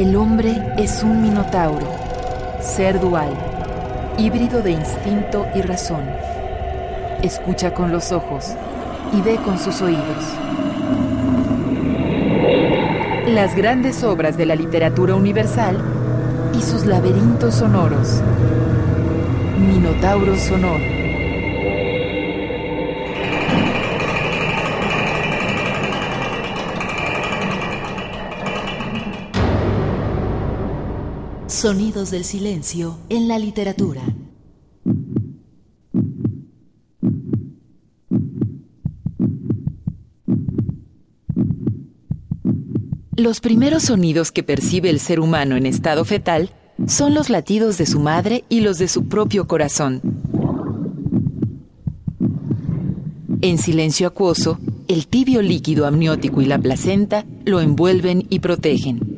El hombre es un minotauro, ser dual, híbrido de instinto y razón. Escucha con los ojos y ve con sus oídos. Las grandes obras de la literatura universal y sus laberintos sonoros. Minotauro sonoro. Sonidos del silencio en la literatura. Los primeros sonidos que percibe el ser humano en estado fetal son los latidos de su madre y los de su propio corazón. En silencio acuoso, el tibio líquido amniótico y la placenta lo envuelven y protegen.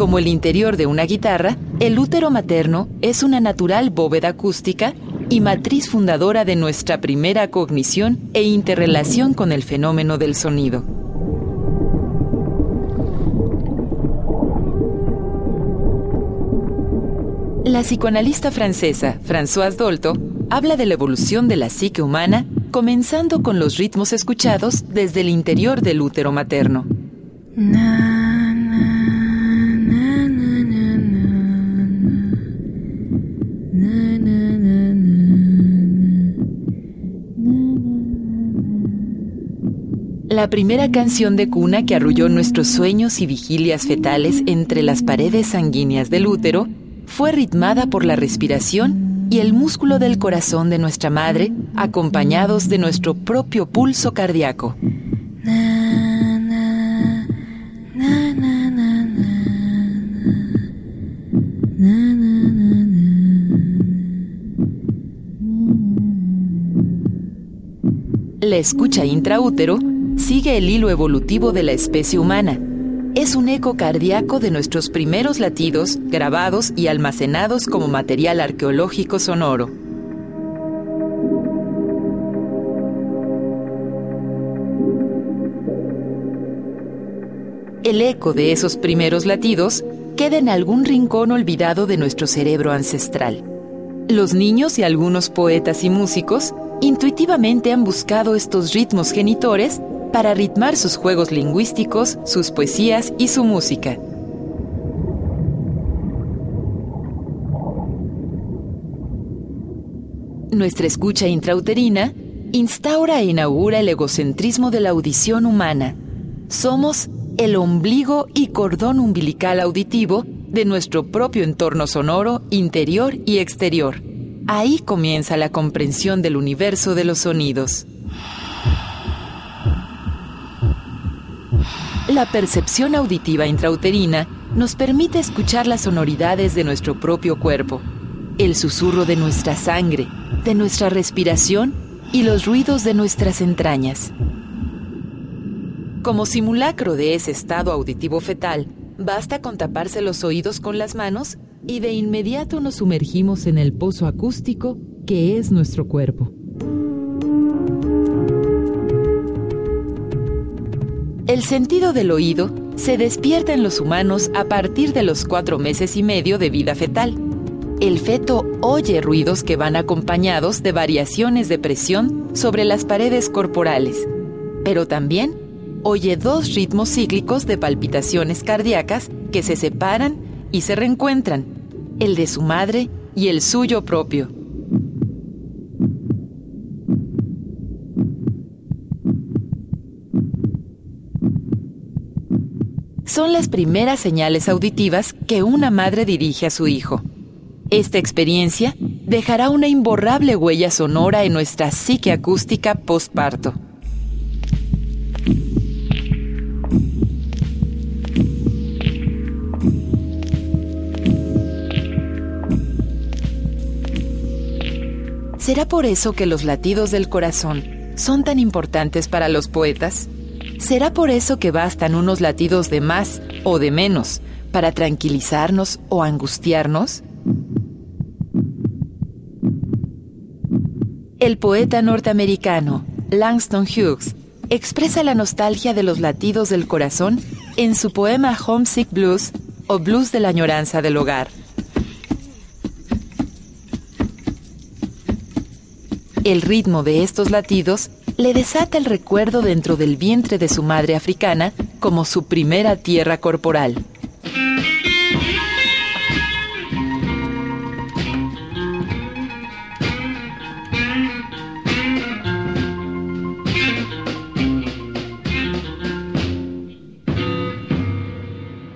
Como el interior de una guitarra, el útero materno es una natural bóveda acústica y matriz fundadora de nuestra primera cognición e interrelación con el fenómeno del sonido. La psicoanalista francesa Françoise Dolto habla de la evolución de la psique humana comenzando con los ritmos escuchados desde el interior del útero materno. La primera canción de cuna que arrulló nuestros sueños y vigilias fetales entre las paredes sanguíneas del útero fue ritmada por la respiración y el músculo del corazón de nuestra madre, acompañados de nuestro propio pulso cardíaco. La escucha intraútero sigue el hilo evolutivo de la especie humana. Es un eco cardíaco de nuestros primeros latidos grabados y almacenados como material arqueológico sonoro. El eco de esos primeros latidos queda en algún rincón olvidado de nuestro cerebro ancestral. Los niños y algunos poetas y músicos intuitivamente han buscado estos ritmos genitores para ritmar sus juegos lingüísticos, sus poesías y su música. Nuestra escucha intrauterina instaura e inaugura el egocentrismo de la audición humana. Somos el ombligo y cordón umbilical auditivo de nuestro propio entorno sonoro interior y exterior. Ahí comienza la comprensión del universo de los sonidos. La percepción auditiva intrauterina nos permite escuchar las sonoridades de nuestro propio cuerpo, el susurro de nuestra sangre, de nuestra respiración y los ruidos de nuestras entrañas. Como simulacro de ese estado auditivo fetal, basta con taparse los oídos con las manos y de inmediato nos sumergimos en el pozo acústico que es nuestro cuerpo. El sentido del oído se despierta en los humanos a partir de los cuatro meses y medio de vida fetal. El feto oye ruidos que van acompañados de variaciones de presión sobre las paredes corporales, pero también oye dos ritmos cíclicos de palpitaciones cardíacas que se separan y se reencuentran, el de su madre y el suyo propio. Son las primeras señales auditivas que una madre dirige a su hijo. Esta experiencia dejará una imborrable huella sonora en nuestra psique acústica postparto. ¿Será por eso que los latidos del corazón son tan importantes para los poetas? ¿Será por eso que bastan unos latidos de más o de menos para tranquilizarnos o angustiarnos? El poeta norteamericano Langston Hughes expresa la nostalgia de los latidos del corazón en su poema Homesick Blues o Blues de la añoranza del hogar. El ritmo de estos latidos le desata el recuerdo dentro del vientre de su madre africana como su primera tierra corporal.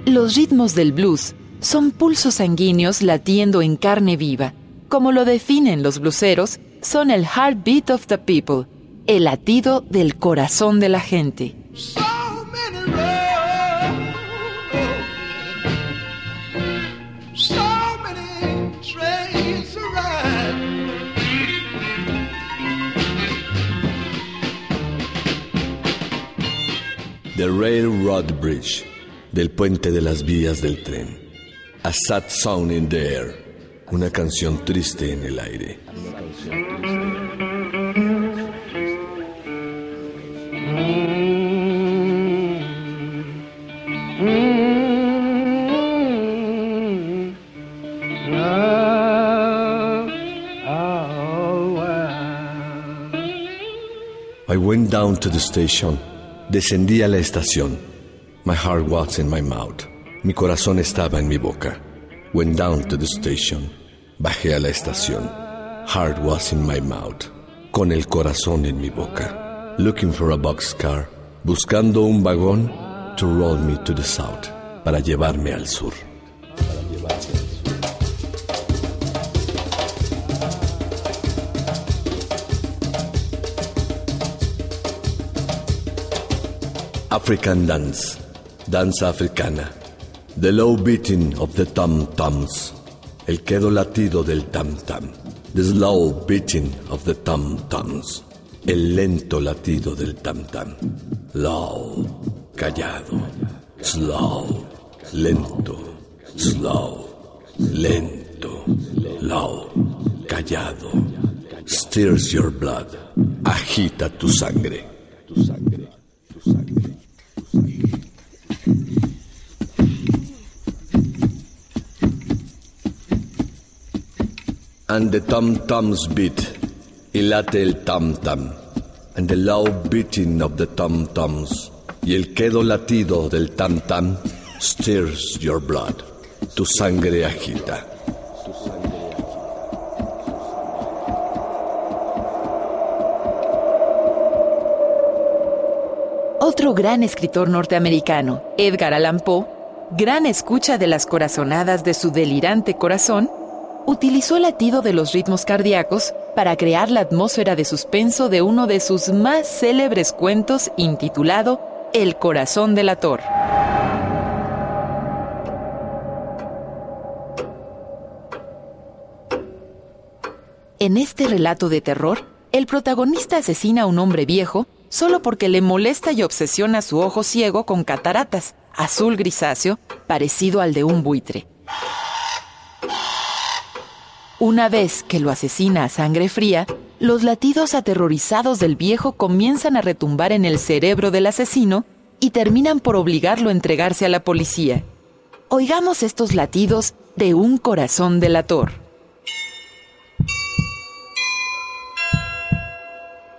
Los ritmos del blues son pulsos sanguíneos latiendo en carne viva. Como lo definen los bluseros, son el heartbeat of the people, el latido del corazón de la gente. The Railroad Bridge, del puente de las vías del tren. A sad song in the air, una canción triste en el aire. Went down to the station. Descendí a la estación. My heart was in my mouth. Mi corazón estaba en mi boca. Went down to the station. Bajé a la estación. Heart was in my mouth. Con el corazón en mi boca. Looking for a boxcar. Buscando un vagón to roll me to the south. Para llevarme al sur. African dance, danza africana. The low beating of the tom-toms, el quedo latido del tam-tam. The slow beating of the tom-toms, el lento latido del tam-tam. Low, callado, slow, lento, slow, lento, low, callado. Stirs your blood, agita tu sangre. Tu sangre, tu sangre. And the tom-toms beat, y late el tam-tam, and the loud beating of the tom-toms, y el quedo latido del tam-tam stirs your blood, tu sangre agita. Otro gran escritor norteamericano, Edgar Allan Poe, gran escucha de las corazonadas de su delirante corazón, utilizó el latido de los ritmos cardíacos para crear la atmósfera de suspenso de uno de sus más célebres cuentos intitulado El corazón del ator. En este relato de terror, el protagonista asesina a un hombre viejo solo porque le molesta y obsesiona su ojo ciego con cataratas, azul grisáceo, parecido al de un buitre. Una vez que lo asesina a sangre fría, los latidos aterrorizados del viejo comienzan a retumbar en el cerebro del asesino y terminan por obligarlo a entregarse a la policía. Oigamos estos latidos de un corazón delator.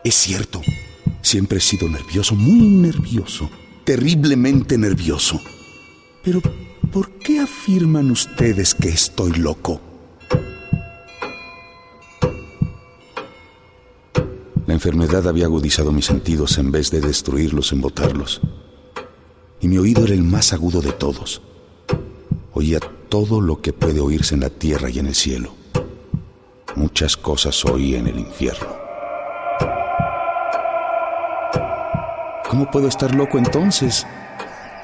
Es cierto, siempre he sido nervioso, muy nervioso, terriblemente nervioso. Pero, ¿por qué afirman ustedes que estoy loco? Enfermedad había agudizado mis sentidos en vez de destruirlos, embotarlos. Y mi oído era el más agudo de todos. Oía todo lo que puede oírse en la tierra y en el cielo. Muchas cosas oí en el infierno. ¿Cómo puedo estar loco entonces?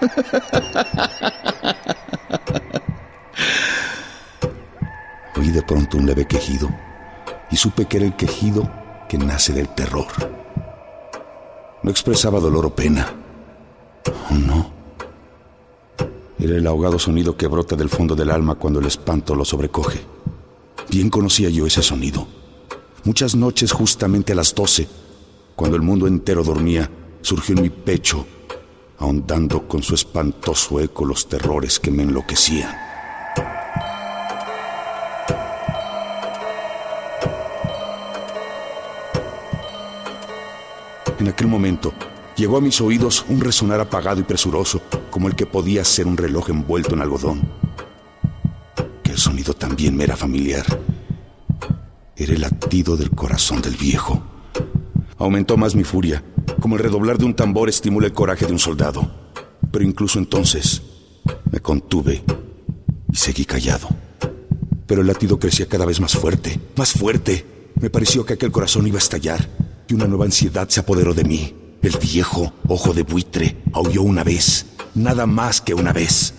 Oí de pronto un leve quejido y supe que era el quejido que nace del terror. No expresaba dolor o pena. Oh, no. Era el ahogado sonido que brota del fondo del alma cuando el espanto lo sobrecoge. Bien conocía yo ese sonido. Muchas noches, justamente a las doce, cuando el mundo entero dormía, surgió en mi pecho, ahondando con su espantoso eco los terrores que me enloquecían. En aquel momento llegó a mis oídos un resonar apagado y presuroso, como el que podía ser un reloj envuelto en algodón. Que el sonido también me era familiar. Era el latido del corazón del viejo. Aumentó más mi furia, como el redoblar de un tambor estimula el coraje de un soldado. Pero incluso entonces me contuve y seguí callado. Pero el latido crecía cada vez más fuerte, más fuerte. Me pareció que aquel corazón iba a estallar y una nueva ansiedad se apoderó de mí. El viejo ojo de buitre aulló una vez, nada más que una vez.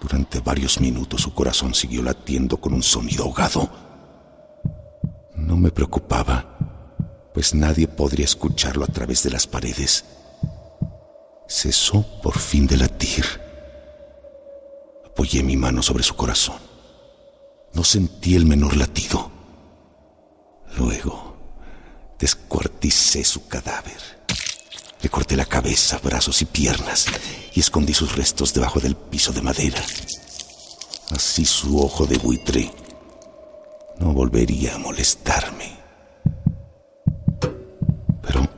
Durante varios minutos su corazón siguió latiendo con un sonido ahogado no me preocupaba, pues nadie podría escucharlo a través de las paredes. Cesó por fin de latir. Apoyé mi mano sobre su corazón. No sentí el menor latido. Luego, descuarticé su cadáver. Le corté la cabeza, brazos y piernas y escondí sus restos debajo del piso de madera. Así su ojo de buitre no volvería a molestarme. Pero,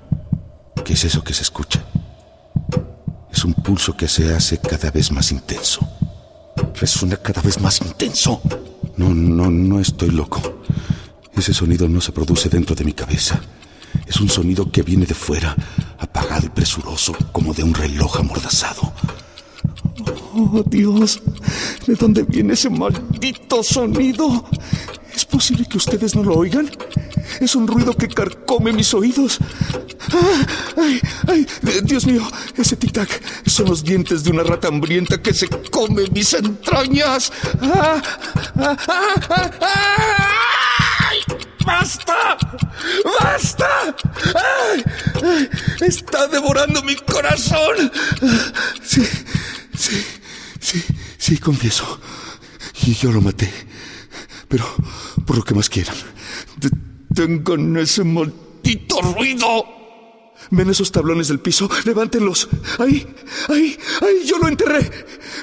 ¿qué es eso que se escucha? Es un pulso que se hace cada vez más intenso. Resuena cada vez más intenso. No, no, no estoy loco. Ese sonido no se produce dentro de mi cabeza. Es un sonido que viene de fuera, apagado y presuroso, como de un reloj amordazado. Oh, Dios, ¿de dónde viene ese maldito sonido? ¿Es posible que ustedes no lo oigan? Es un ruido que carcome mis oídos. ¡Ay! ¡Ay! Dios mío, ese tic-tac son los dientes de una rata hambrienta que se come mis entrañas. ¡Ah! ¡Ah! ¡Ah! ¡Ay! ¡Basta! ¡Basta! ¡Está devorando mi corazón! Sí, sí, sí, sí, confieso. Y yo lo maté. Pero, por lo que más quieran, detengan ese maldito ruido. ¿Ven esos tablones del piso? Levántenlos. Ahí, ahí, ahí, yo lo enterré.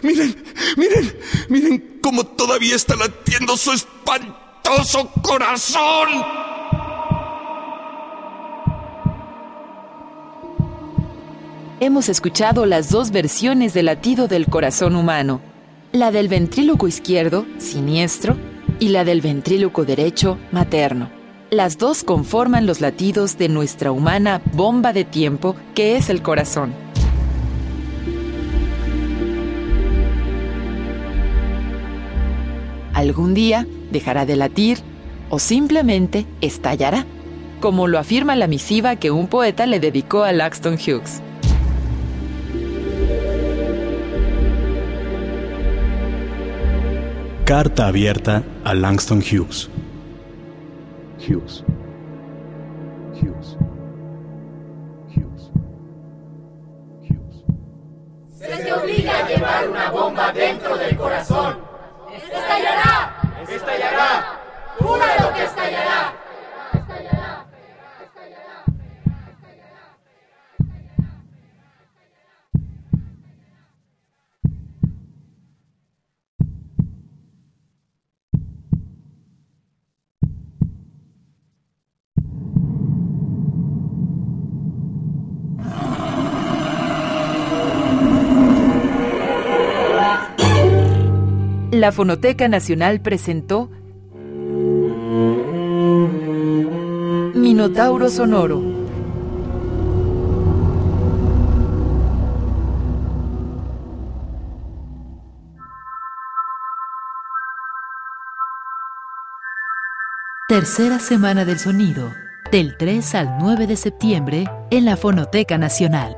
Miren, miren, miren cómo todavía está latiendo su espantoso corazón. Hemos escuchado las dos versiones del latido del corazón humano. La del ventríloco izquierdo, siniestro, y la del ventríloco derecho materno. Las dos conforman los latidos de nuestra humana bomba de tiempo que es el corazón. Algún día dejará de latir o simplemente estallará, como lo afirma la misiva que un poeta le dedicó a Langston Hughes. Carta abierta a Langston Hughes. Hughes. Hughes. Hughes. Hughes. Se te obliga a llevar una bomba dentro del corazón. ¡Estallará! ¡Estallará! ¡Júralo que estallará! La Fonoteca Nacional presentó Minotauro Sonoro. Tercera Semana del Sonido, del 3 al 9 de septiembre en la Fonoteca Nacional.